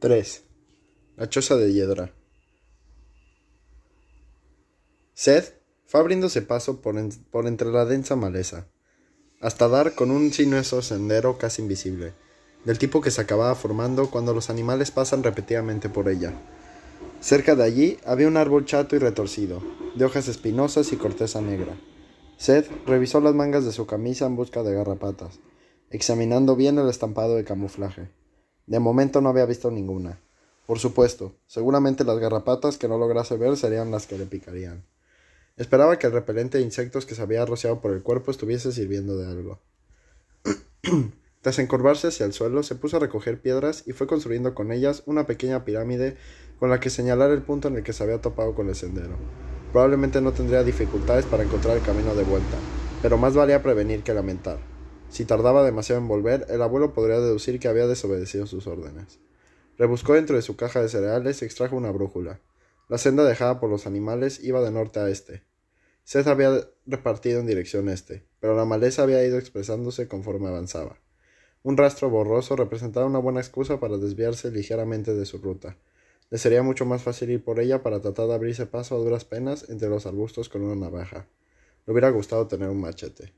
3. La choza de hiedra. Seth fue abriéndose paso por, entre la densa maleza, hasta dar con un sinuoso sendero casi invisible, del tipo que se acababa formando cuando los animales pasan repetidamente por ella. Cerca de allí había un árbol chato y retorcido, de hojas espinosas y corteza negra. Seth revisó las mangas de su camisa en busca de garrapatas, examinando bien el estampado de camuflaje. De momento no había visto ninguna. Por supuesto, seguramente las garrapatas que no lograse ver serían las que le picarían. Esperaba que el repelente de insectos que se había rociado por el cuerpo estuviese sirviendo de algo. Tras encorvarse hacia el suelo, se puso a recoger piedras y fue construyendo con ellas una pequeña pirámide con la que señalar el punto en el que se había topado con el sendero. Probablemente no tendría dificultades para encontrar el camino de vuelta, pero más valía prevenir que lamentar. Si tardaba demasiado en volver, el abuelo podría deducir que había desobedecido sus órdenes. Rebuscó dentro de su caja de cereales y extrajo una brújula. La senda dejada por los animales iba de norte a este. Seth había repartido en dirección este, pero la maleza había ido expresándose conforme avanzaba. Un rastro borroso representaba una buena excusa para desviarse ligeramente de su ruta. Le sería mucho más fácil ir por ella para tratar de abrirse paso a duras penas entre los arbustos con una navaja. Le hubiera gustado tener un machete.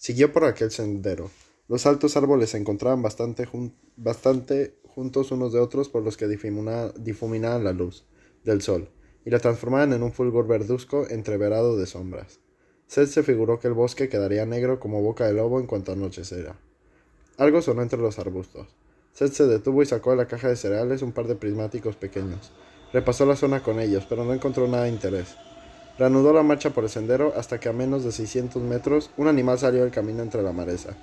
Siguió por aquel sendero. Los altos árboles se encontraban bastante, juntos unos de otros por los que difuminaban la luz del sol y la transformaban en un fulgor verduzco entreverado de sombras. Seth se figuró que el bosque quedaría negro como boca de lobo en cuanto anocheciera. Algo sonó entre los arbustos. Seth se detuvo y sacó de la caja de cereales un par de prismáticos pequeños. Repasó la zona con ellos, pero no encontró nada de interés. Reanudó la marcha por el sendero hasta que a menos de 600 metros un animal salió del camino entre la maleza.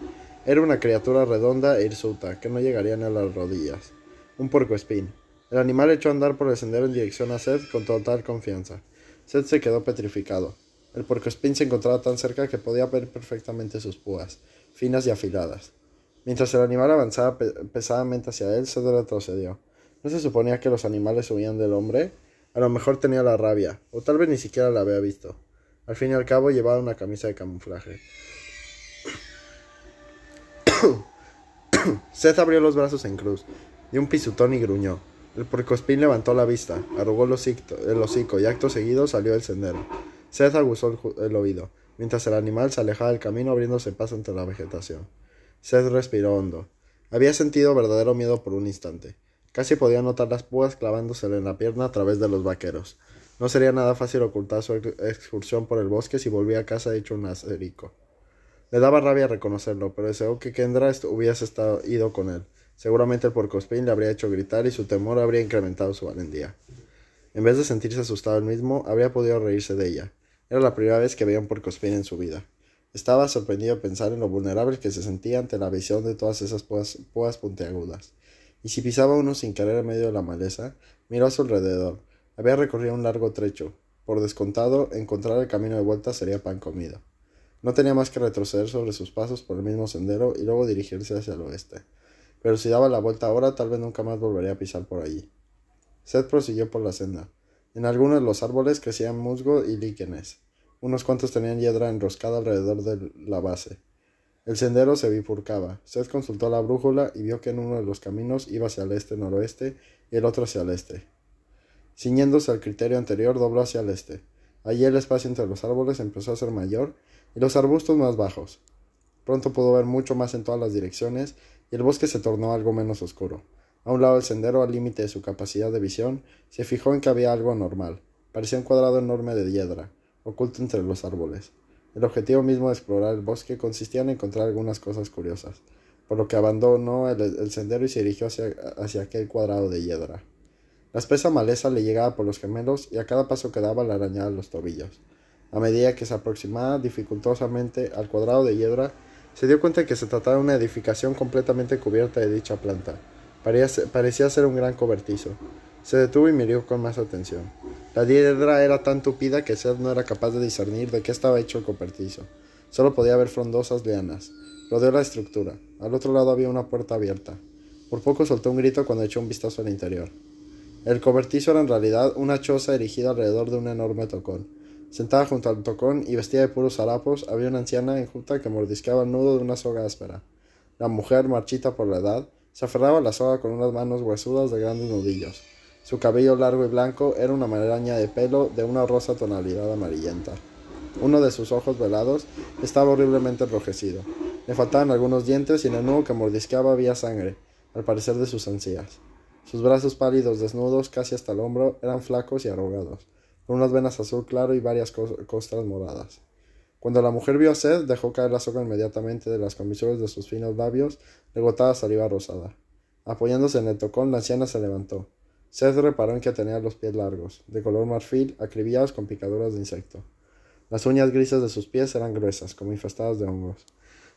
Era una criatura redonda e hirsuta, que no llegaría ni a las rodillas. Un puercoespín. El animal echó a andar por el sendero en dirección a Seth con total confianza. Seth se quedó petrificado. El puercoespín se encontraba tan cerca que podía ver perfectamente sus púas, finas y afiladas. Mientras el animal avanzaba pesadamente hacia él, Seth retrocedió. ¿No se suponía que los animales huían del hombre? A lo mejor tenía la rabia, o tal vez ni siquiera la había visto. Al fin y al cabo llevaba una camisa de camuflaje. Seth abrió los brazos en cruz, dio un pisutón y gruñó. El porcospín levantó la vista, arrugó el hocico, y acto seguido salió del sendero. Seth aguzó el, oído, mientras el animal se alejaba del camino abriéndose paso entre la vegetación. Seth respiró hondo. Había sentido verdadero miedo por un instante. Casi podía notar las púas clavándosele en la pierna a través de los vaqueros. No sería nada fácil ocultar su excursión por el bosque si volvía a casa hecho un acerico. Le daba rabia reconocerlo, pero deseó que Kendra hubiese estado, ido con él. Seguramente el porcospín le habría hecho gritar y su temor habría incrementado su valentía. En vez de sentirse asustado él mismo, habría podido reírse de ella. Era la primera vez que veía un porcospín en su vida. Estaba sorprendido de pensar en lo vulnerable que se sentía ante la visión de todas esas púas puntiagudas y si pisaba uno sin querer en medio de la maleza, miró a su alrededor. Había recorrido un largo trecho. Por descontado, encontrar el camino de vuelta sería pan comido. No tenía más que retroceder sobre sus pasos por el mismo sendero y luego dirigirse hacia el oeste. Pero si daba la vuelta ahora, tal vez nunca más volvería a pisar por allí. Seth prosiguió por la senda. En algunos de los árboles crecían musgo y líquenes. Unos cuantos tenían hiedra enroscada alrededor de la base. El sendero se bifurcaba. Seth consultó la brújula y vio que en uno de los caminos iba hacia el este-noroeste y el otro hacia el este. Ciñéndose al criterio anterior, dobló hacia el este. Allí el espacio entre los árboles empezó a ser mayor y los arbustos más bajos. Pronto pudo ver mucho más en todas las direcciones y el bosque se tornó algo menos oscuro. A un lado del sendero, al límite de su capacidad de visión, se fijó en que había algo anormal. Parecía un cuadrado enorme de hiedra, oculto entre los árboles. El objetivo mismo de explorar el bosque consistía en encontrar algunas cosas curiosas, por lo que abandonó el, sendero y se dirigió hacia, hacia, aquel cuadrado de hiedra. La espesa maleza le llegaba por los gemelos y a cada paso que daba le arañaba los tobillos. A medida que se aproximaba dificultosamente al cuadrado de hiedra, se dio cuenta de que se trataba de una edificación completamente cubierta de dicha planta. Parecía ser un gran cobertizo. Se detuvo y miró con más atención. La hiedra era tan tupida que Seth no era capaz de discernir de qué estaba hecho el copertizo. Solo podía ver frondosas lianas. Rodeó la estructura. Al otro lado había una puerta abierta. Por poco soltó un grito cuando echó un vistazo al interior. El cobertizo era en realidad una choza erigida alrededor de un enorme tocón. Sentada junto al tocón y vestida de puros harapos, había una anciana enjuta que mordisqueaba el nudo de una soga áspera. La mujer, marchita por la edad, Se aferraba a la soga con unas manos huesudas de grandes nudillos. Su cabello largo y blanco era una maraña de pelo de una rosa tonalidad amarillenta. Uno de sus ojos velados estaba horriblemente enrojecido. Le faltaban algunos dientes y en el nudo que mordisqueaba había sangre, al parecer de sus encías. Sus brazos pálidos, desnudos, casi hasta el hombro, eran flacos y arrugados, con unas venas azul claro y varias costras moradas. Cuando la mujer vio a Seth, dejó caer la soga inmediatamente de las comisuras de sus finos labios, le gotaba saliva rosada. Apoyándose en el tocón, la anciana se levantó. Seth reparó en que tenía los pies largos, de color marfil, acribillados con picaduras de insecto. Las uñas grises de sus pies eran gruesas, como infestadas de hongos.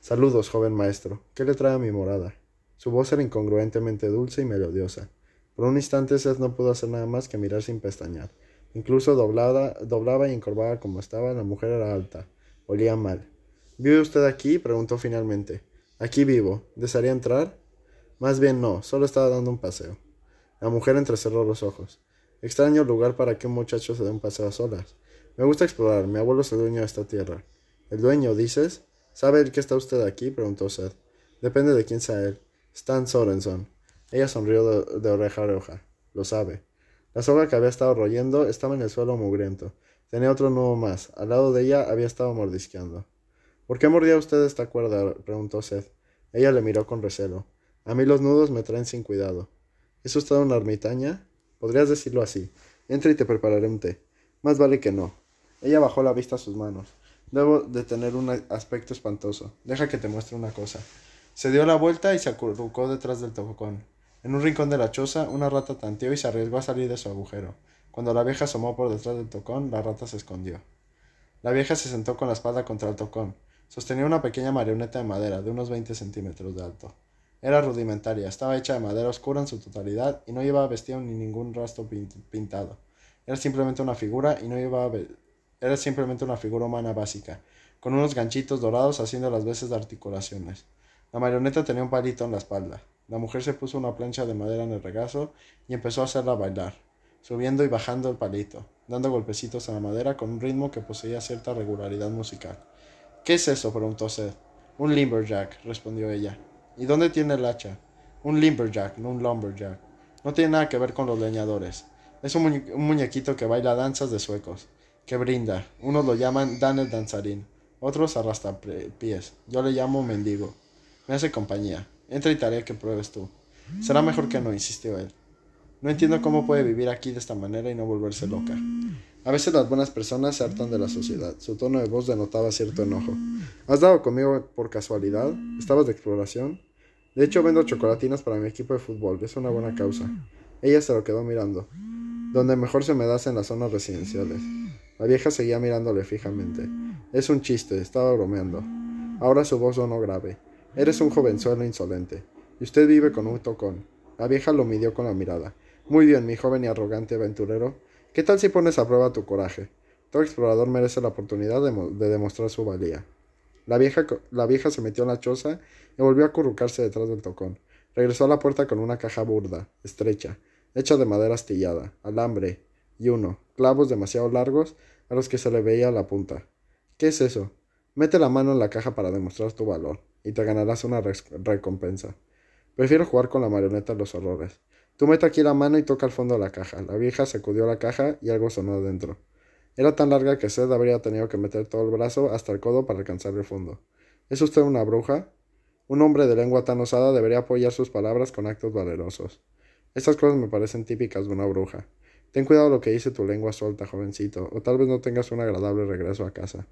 Saludos, joven maestro. ¿Qué le trae a mi morada? Su voz era incongruentemente dulce y melodiosa. Por un instante Seth no pudo hacer nada más que mirar sin pestañear. Incluso doblada, doblaba y encorvada como estaba, la mujer era alta. Olía mal. ¿Vive usted aquí? preguntó finalmente. Aquí vivo. ¿Desearía entrar? Más bien no, solo estaba dando un paseo. La mujer entrecerró los ojos. Extraño lugar para que un muchacho se dé un paseo a solas. Me gusta explorar. Mi abuelo es el dueño de esta tierra. ¿El dueño, dices? ¿Sabe el que está usted aquí? preguntó Seth. Depende de quién sea él. Stan Sorenson. Ella sonrió de, oreja a oreja. Lo sabe. La soga que había estado royendo estaba en el suelo mugriento. Tenía otro nudo más. Al lado de ella había estado mordisqueando. ¿Por qué mordía usted esta cuerda? preguntó Seth. Ella le miró con recelo. A mí los nudos me traen sin cuidado. ¿Es usted una ermitaña? Podrías decirlo así. Entra y te prepararé un té. Más vale que no. Ella bajó la vista a sus manos. Debo de tener un aspecto espantoso. Deja que te muestre una cosa. Se dio la vuelta y se acurrucó detrás del tocón. En un rincón de la choza, una rata tanteó y se arriesgó a salir de su agujero. Cuando la vieja asomó por detrás del tocón, la rata se escondió. La vieja se sentó con la espalda contra el tocón. Sostenía una pequeña marioneta de madera de unos veinte centímetros de alto. Era rudimentaria, estaba hecha de madera oscura en su totalidad y no llevaba vestido ni ningún rastro pintado. Era simplemente una figura y no llevaba era simplemente una figura humana básica, con unos ganchitos dorados haciendo las veces de articulaciones. La marioneta tenía un palito en la espalda. La mujer se puso una plancha de madera en el regazo y empezó a hacerla bailar, subiendo y bajando el palito, dando golpecitos a la madera con un ritmo que poseía cierta regularidad musical. ¿Qué es eso? preguntó Seth. Un limberjack, respondió ella. ¿Y dónde tiene el hacha? Un limberjack, no un lumberjack. No tiene nada que ver con los leñadores. Es un, muñequito que baila danzas de suecos que brinda. Unos lo llaman Dan el danzarín, otros arrastra pies. Yo le llamo mendigo. Me hace compañía. Entra y tarea que pruebes tú. Será mejor que no, insistió él. No entiendo cómo puede vivir aquí de esta manera y no volverse loca. A veces las buenas personas se hartan de la sociedad. Su tono de voz denotaba cierto enojo. ¿Has dado conmigo por casualidad? ¿Estabas de exploración? De hecho, vendo chocolatinas para mi equipo de fútbol. Es una buena causa. Ella se lo quedó mirando. Donde mejor se me da en las zonas residenciales. La vieja seguía mirándole fijamente. Es un chiste, estaba bromeando. Ahora su voz sonó grave. Eres un jovenzuelo insolente. Y usted vive con un tocón. La vieja lo midió con la mirada. Muy bien, mi joven y arrogante aventurero. ¿Qué tal si pones a prueba tu coraje? Todo explorador merece la oportunidad de, demostrar su valía. La vieja, la vieja se metió en la choza y volvió a acurrucarse detrás del tocón. Regresó a la puerta con una caja burda, estrecha, hecha de madera astillada, alambre, y uno, clavos demasiado largos a los que se le veía la punta. ¿Qué es eso? Mete la mano en la caja para demostrar tu valor, y te ganarás una recompensa. Prefiero jugar con la marioneta los horrores. Tú mete aquí la mano y toca el fondo de la caja. La vieja sacudió la caja y algo sonó adentro. Era tan larga que Seth habría tenido que meter todo el brazo hasta el codo para alcanzar el fondo. ¿Es usted una bruja? Un hombre de lengua tan osada debería apoyar sus palabras con actos valerosos. Estas cosas me parecen típicas de una bruja. Ten cuidado lo que dice tu lengua suelta, jovencito, o tal vez no tengas un agradable regreso a casa.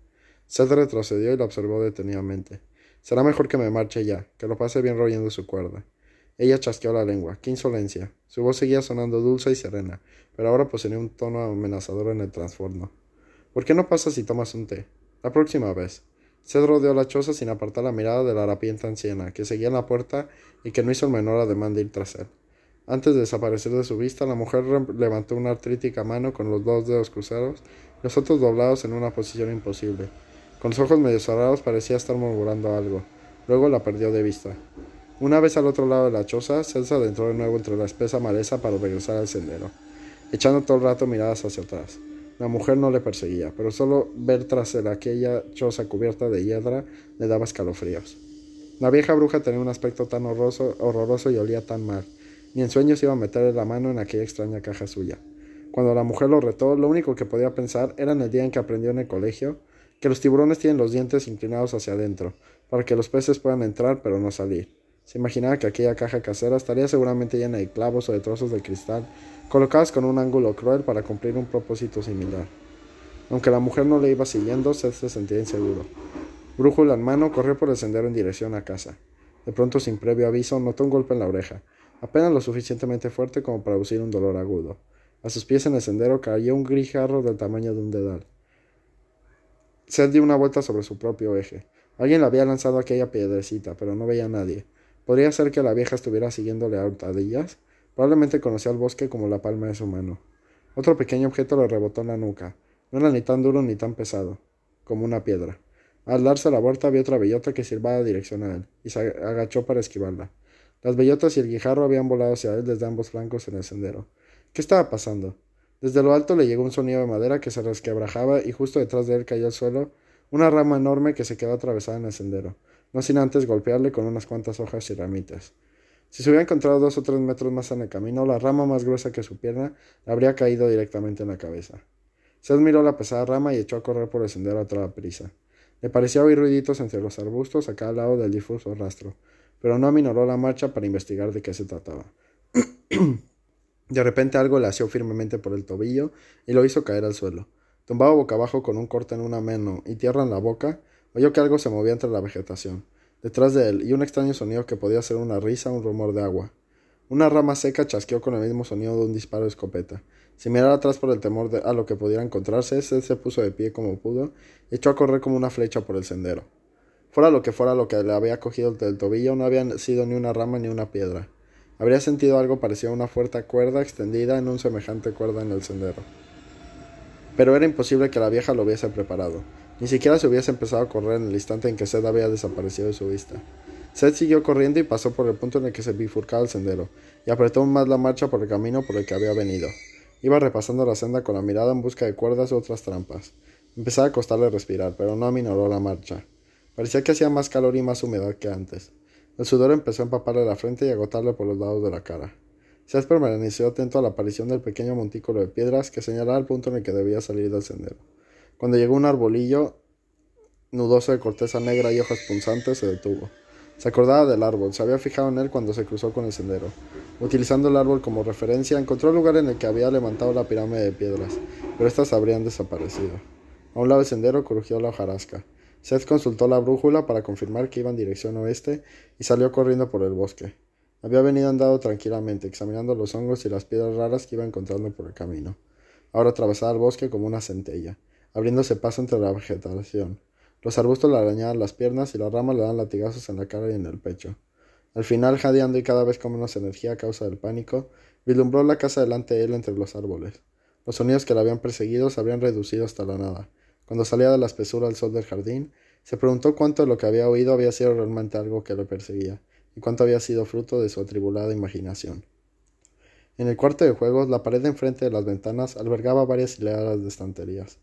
Seth retrocedió y la observó detenidamente. Será mejor que me marche ya, que lo pase bien royendo su cuerda. Ella chasqueó la lengua. ¡Qué insolencia! Su voz seguía sonando dulce y serena, pero ahora poseía un tono amenazador en el transformo. ¿Por qué no pasas y tomas un té? La próxima vez. Seth rodeó la choza sin apartar la mirada de la harapienta anciana, que seguía en la puerta y que no hizo el menor ademán de ir tras él. Antes de desaparecer de su vista, la mujer levantó una artrítica mano con los dos dedos cruzados, los otros doblados en una posición imposible. Con los ojos medio cerrados parecía estar murmurando algo. Luego la perdió de vista. Una vez al otro lado de la choza, Celsa adentró de nuevo entre la espesa maleza para regresar al sendero, echando todo el rato miradas hacia atrás. La mujer no le perseguía, pero solo ver tras él aquella choza cubierta de hiedra le daba escalofríos. La vieja bruja tenía un aspecto tan horroroso, horroroso y olía tan mal. Ni en sueños iba a meterle la mano en aquella extraña caja suya. Cuando la mujer lo retó, lo único que podía pensar era en el día en que aprendió en el colegio que los tiburones tienen los dientes inclinados hacia adentro, para que los peces puedan entrar pero no salir. Se imaginaba que aquella caja casera estaría seguramente llena de clavos o de trozos de cristal, colocados con un ángulo cruel para cumplir un propósito similar. Aunque la mujer no le iba siguiendo, Seth se sentía inseguro. Brújula en mano, corrió por el sendero en dirección a casa. De pronto, sin previo aviso, notó un golpe en la oreja, apenas lo suficientemente fuerte como para producir un dolor agudo. A sus pies en el sendero cayó un grijarro del tamaño de un dedal. Seth dio una vuelta sobre su propio eje. Alguien le había lanzado aquella piedrecita, pero no veía a nadie. ¿Podría ser que la vieja estuviera siguiéndole a hurtadillas? Probablemente conocía el bosque como la palma de su mano. Otro pequeño objeto le rebotó en la nuca. No era ni tan duro ni tan pesado, como una piedra. Al darse la vuelta vio otra bellota que silbaba dirección a él, y se agachó para esquivarla. Las bellotas y el guijarro habían volado hacia él desde ambos flancos en el sendero. ¿Qué estaba pasando? Desde lo alto le llegó un sonido de madera que se resquebrajaba y justo detrás de él cayó al suelo una rama enorme que se quedó atravesada en el sendero, no sin antes golpearle con unas cuantas hojas y ramitas. Si se hubiera encontrado dos o tres metros más en el camino, la rama más gruesa que su pierna le habría caído directamente en la cabeza. Seth miró la pesada rama y echó a correr por el sendero a toda prisa. Le parecía oír ruiditos entre los arbustos a cada lado del difuso rastro, pero no aminoró la marcha para investigar de qué se trataba. De repente algo le asió firmemente por el tobillo y lo hizo caer al suelo. Tumbado boca abajo con un corte en una mano y tierra en la boca, oyó que algo se movía entre la vegetación, detrás de él, y un extraño sonido que podía ser una risa o un rumor de agua. Una rama seca chasqueó con el mismo sonido de un disparo de escopeta. Sin mirar atrás por el temor a lo que pudiera encontrarse, Seth se puso de pie como pudo y echó a correr como una flecha por el sendero. Fuera lo que fuera lo que le había cogido del tobillo, no había sido ni una rama ni una piedra. Habría sentido algo parecido a una fuerte cuerda extendida en un semejante cuerda en el sendero. Pero era imposible que la vieja lo hubiese preparado. Ni siquiera se hubiese empezado a correr en el instante en que Seth había desaparecido de su vista. Seth siguió corriendo y pasó por el punto en el que se bifurcaba el sendero, y apretó más la marcha por el camino por el que había venido. Iba repasando la senda con la mirada en busca de cuerdas u otras trampas. Empezaba a costarle respirar, pero no aminoró la marcha. Parecía que hacía más calor y más humedad que antes. El sudor empezó a empaparle la frente y agotarle por los lados de la cara. Seth permaneció atento a la aparición del pequeño montículo de piedras que señalaba el punto en el que debía salir del sendero. Cuando llegó un arbolillo nudoso de corteza negra y hojas punzantes, se detuvo. Se acordaba del árbol, se había fijado en él cuando se cruzó con el sendero. Utilizando el árbol como referencia, encontró el lugar en el que había levantado la pirámide de piedras, pero éstas habrían desaparecido. A un lado del sendero crujió la hojarasca. Seth consultó la brújula para confirmar que iba en dirección oeste y salió corriendo por el bosque. Había venido andando tranquilamente, examinando los hongos y las piedras raras que iba encontrando por el camino. Ahora atravesaba el bosque como una centella, abriéndose paso entre la vegetación. Los arbustos le arañaban las piernas y las ramas le daban latigazos en la cara y en el pecho. Al final, jadeando y cada vez con menos energía a causa del pánico, vislumbró la casa delante de él entre los árboles. Los sonidos que le habían perseguido se habían reducido hasta la nada. Cuando salía de la espesura al sol del jardín, se preguntó cuánto de lo que había oído había sido realmente algo que le perseguía, y cuánto había sido fruto de su atribulada imaginación. En el cuarto de juegos, la pared enfrente de las ventanas albergaba varias hileras de estanterías.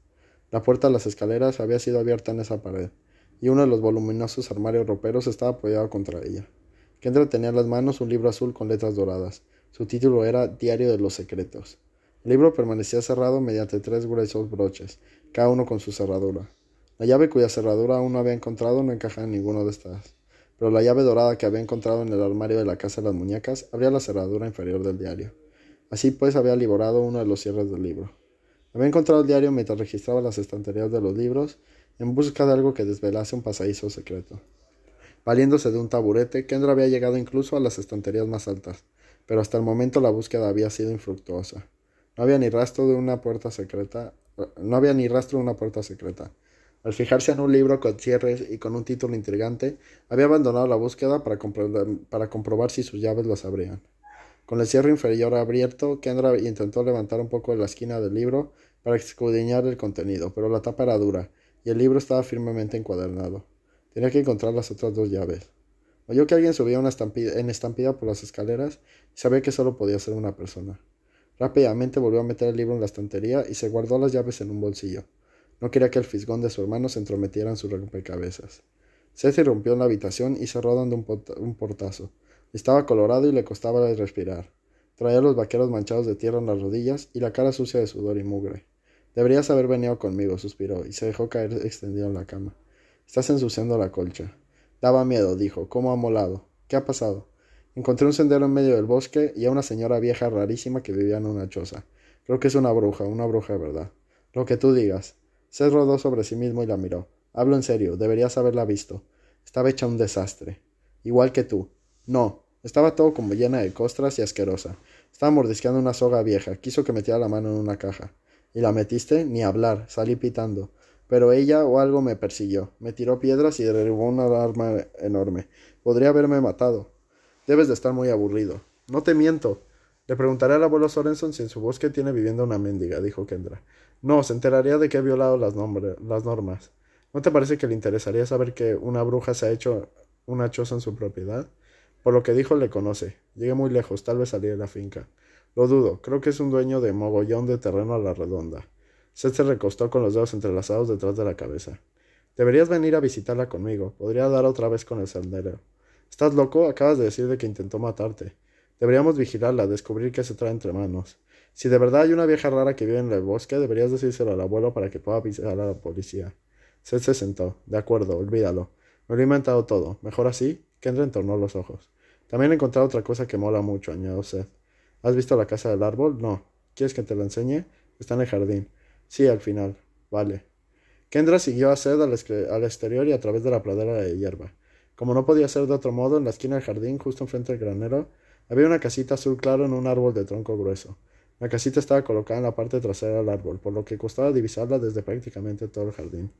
La puerta de las escaleras había sido abierta en esa pared, y uno de los voluminosos armarios roperos estaba apoyado contra ella. Kendra tenía en las manos un libro azul con letras doradas. Su título era Diario de los Secretos. El libro permanecía cerrado mediante tres gruesos broches, cada uno con su cerradura. La llave cuya cerradura aún no había encontrado no encajaba en ninguno de estas, pero la llave dorada que había encontrado en el armario de la casa de las muñecas abría la cerradura inferior del diario. Así pues había liborado uno de los cierres del libro. Había encontrado el diario mientras registraba las estanterías de los libros en busca de algo que desvelase un pasadizo secreto. Valiéndose de un taburete, Kendra había llegado incluso a las estanterías más altas, pero hasta el momento la búsqueda había sido infructuosa. No había ni rastro de una puerta secreta no había ni rastro de una puerta secreta. Al fijarse en un libro con cierres y con un título intrigante, había abandonado la búsqueda para, para comprobar si sus llaves las abrían. Con el cierre inferior abierto, Kendra intentó levantar un poco de la esquina del libro para escudriñar el contenido, pero la tapa era dura y el libro estaba firmemente encuadernado. Tenía que encontrar las otras dos llaves. Oyó que alguien subía una estampida, en estampida por las escaleras y sabía que solo podía ser una persona. Rápidamente volvió a meter el libro en la estantería y se guardó las llaves en un bolsillo. No quería que el fisgón de su hermano se entrometiera en sus rompecabezas. Seth irrumpió en la habitación y cerró dando un, portazo. Estaba colorado y le costaba respirar. Traía los vaqueros manchados de tierra en las rodillas y la cara sucia de sudor y mugre. Deberías haber venido conmigo, suspiró, y se dejó caer extendido en la cama. Estás ensuciando la colcha. Daba miedo, dijo. ¿Cómo ha molado? ¿Qué ha pasado? Encontré un sendero en medio del bosque y a una señora vieja rarísima que vivía en una choza. Creo que es una bruja, una bruja de verdad. Lo que tú digas. Seth rodó sobre sí mismo y la miró. Hablo en serio, deberías haberla visto. Estaba hecha un desastre. Igual que tú. No, estaba todo como llena de costras y asquerosa. Estaba mordisqueando una soga vieja. Quiso que metiera la mano en una caja. ¿Y la metiste? Ni hablar. Salí pitando. Pero ella o algo me persiguió. Me tiró piedras y derribó una arma enorme. Podría haberme matado. Debes de estar muy aburrido. No te miento. Le preguntaré al abuelo Sorenson si en su bosque tiene viviendo una mendiga, dijo Kendra. No, se enteraría de que he violado las, las normas. ¿No te parece que le interesaría saber que una bruja se ha hecho una choza en su propiedad? Por lo que dijo, le conoce. Llegué muy lejos, tal vez salí de la finca. Lo dudo, creo que es un dueño de mogollón de terreno a la redonda. Seth se recostó con los dedos entrelazados detrás de la cabeza. Deberías venir a visitarla conmigo. Podría dar otra vez con el sendero. ¿Estás loco? Acabas de decir de que intentó matarte. Deberíamos vigilarla, descubrir qué se trae entre manos. Si de verdad hay una vieja rara que vive en el bosque, deberías decírselo al abuelo para que pueda avisar a la policía. Seth se sentó. De acuerdo, olvídalo. Me lo he inventado todo. ¿Mejor así? Kendra entornó los ojos. También he encontrado otra cosa que mola mucho, añadió Seth. ¿Has visto la casa del árbol? No. ¿Quieres que te la enseñe? Está en el jardín. Sí, al final. Vale. Kendra siguió a Seth al, exterior y a través de la pradera de hierba. Como no podía ser de otro modo, en la esquina del jardín, justo enfrente del granero, había una casita azul claro en un árbol de tronco grueso. La casita estaba colocada en la parte trasera del árbol, por lo que costaba divisarla desde prácticamente todo el jardín.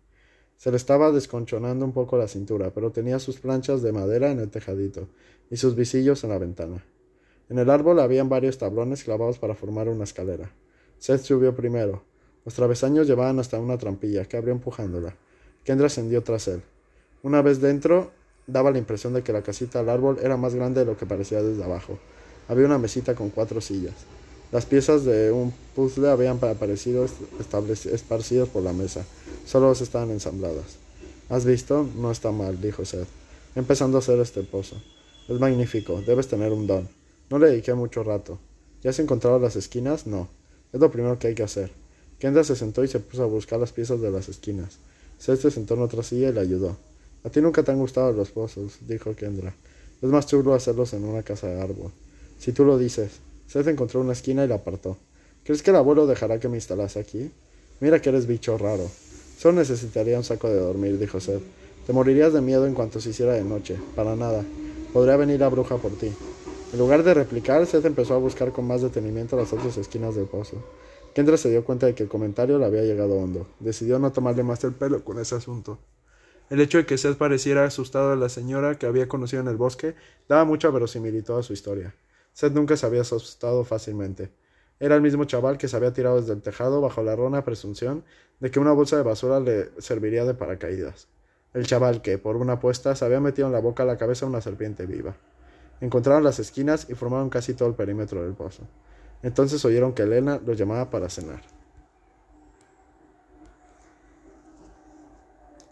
Se le estaba desconchonando un poco la cintura, pero tenía sus planchas de madera en el tejadito y sus visillos en la ventana. En el árbol habían varios tablones clavados para formar una escalera. Seth subió primero. Los travesaños llevaban hasta una trampilla que abrió empujándola. Kendra ascendió tras él. Una vez dentro, daba la impresión de que la casita al árbol era más grande de lo que parecía desde abajo. Había una mesita con cuatro sillas. Las piezas de un puzzle habían aparecido esparcidas por la mesa. Solo estaban ensambladas. ¿Has visto? No está mal, dijo Seth, empezando a hacer este pozo. Es magnífico, debes tener un don. No le dediqué mucho rato. ¿Ya has encontrado las esquinas? No. Es lo primero que hay que hacer. Kendra se sentó y se puso a buscar las piezas de las esquinas. Seth se sentó en otra silla y le ayudó. A ti nunca te han gustado los pozos, dijo Kendra. Es más chulo hacerlos en una casa de árbol. Si tú lo dices. Seth encontró una esquina y la apartó. ¿Crees que el abuelo dejará que me instalase aquí? Mira que eres bicho raro. Solo necesitaría un saco de dormir, dijo Seth. Te morirías de miedo en cuanto se hiciera de noche. Para nada. Podría venir la bruja por ti. En lugar de replicar, Seth empezó a buscar con más detenimiento las otras esquinas del pozo. Kendra se dio cuenta de que el comentario le había llegado hondo. Decidió no tomarle más el pelo con ese asunto. El hecho de que Seth pareciera asustado de la señora que había conocido en el bosque daba mucha verosimilitud a su historia. Seth nunca se había asustado fácilmente. Era el mismo chaval que se había tirado desde el tejado bajo la rona presunción de que una bolsa de basura le serviría de paracaídas. El chaval que, por una apuesta, se había metido en la boca la cabeza una serpiente viva. Encontraron las esquinas y formaron casi todo el perímetro del pozo. Entonces oyeron que Elena los llamaba para cenar.